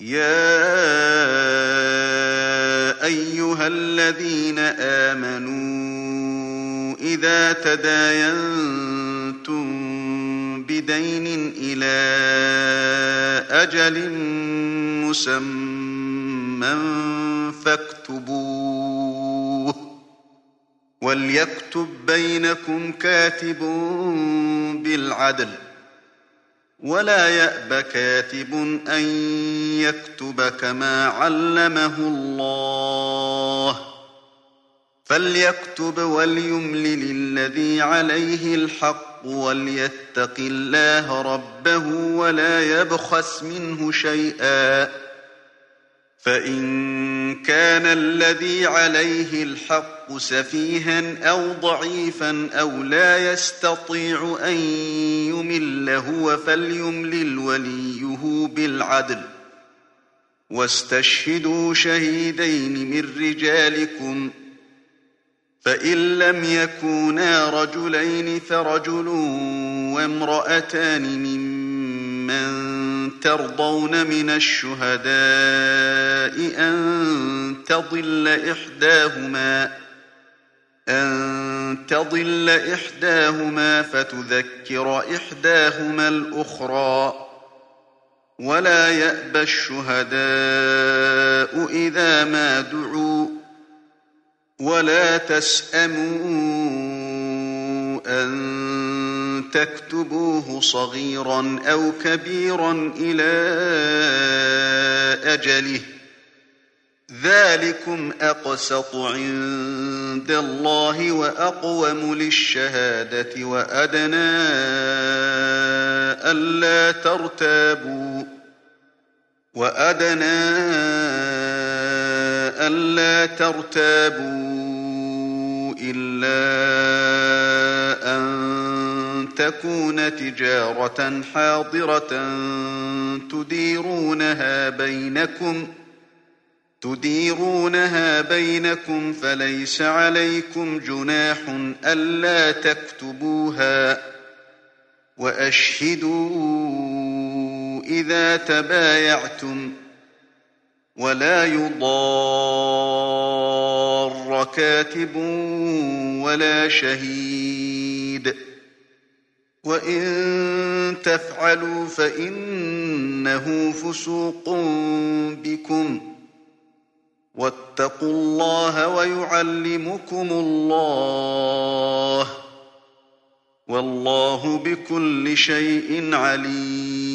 يَا أَيُّهَا الَّذِينَ آمَنُوا إِذَا تَدَايَنتُم بِدَيْنٍ إِلَىٰ أَجَلٍ مُّسَمًّى فَاكْتُبُوهُ ۚ وَلْيَكْتُب بَّيْنَكُمْ كَاتِبٌ بِالْعَدْلِ ۚ وَلَا يَأْبَ كَاتِبٌ أَن يَكْتُبَ كَمَا عَلَّمَهُ اللَّهُ ۚ. فَلْيَكْتُبْ وَلْيُمْلِلِ الَّذِي عَلَيْهِ الْحَقُّ وَلْيَتَّقِ اللَّهَ رَبَّهُ وَلَا يَبْخَسْ مِنْهُ شَيْئًا ۚ. فَإِن كَانَ الَّذِي عَلَيْهِ الْحَقُّ سَفِيهًا أَوْ ضَعِيفًا أَوْ لَا يَسْتَطِيعُ أَن يُمِلَّ هُوَ فَلْيُمْلِلْ وَلِيُّهُ بِالْعَدْلِ ۚ. وَاسْتَشْهِدُوا شَهِيدَيْنِ مِن رِّجَالِكُمْ ۖ. فَإِن لَّمْ يَكُونَا رَجُلَيْنِ فَرَجُلٌ وَامْرَأَتَانِ مِمَّن تَرْضَوْنَ مِنَ الشُّهَدَاءِ أَن تَضِلَّ إِحْدَاهُمَا فَتُذَكِّرَ إِحْدَاهُمَا الْأُخْرَىٰ ۚ وَلَا يَأْبَ الشُّهَدَاءُ إِذَا مَا دُعُوا ۚ وَلَا تَسْأَمُوا أَن تكتبوه صغيرا أو كبيرا إلى أجله ذلكم أقسط عند الله وأقوم للشهادة وأدنى ألا ترتابوا وأدنى ألا ترتابوا إلا تكون تجارة حاضرة تديرونها بينكم تديرونها بينكم فليس عليكم جناح ألا تكتبوها وأشهدوا إذا تبايعتم ولا يضار كاتب ولا شهيد وَإِن تَفْعَلُوا فَإِنَّهُ فُسُوقٌ بِكُمْ ۗ وَاتَّقُوا اللَّهَ وَيُعَلِّمُكُمُ اللَّهُ ۗ وَاللَّهُ بِكُلِّ شَيْءٍ عَلِيمٌ.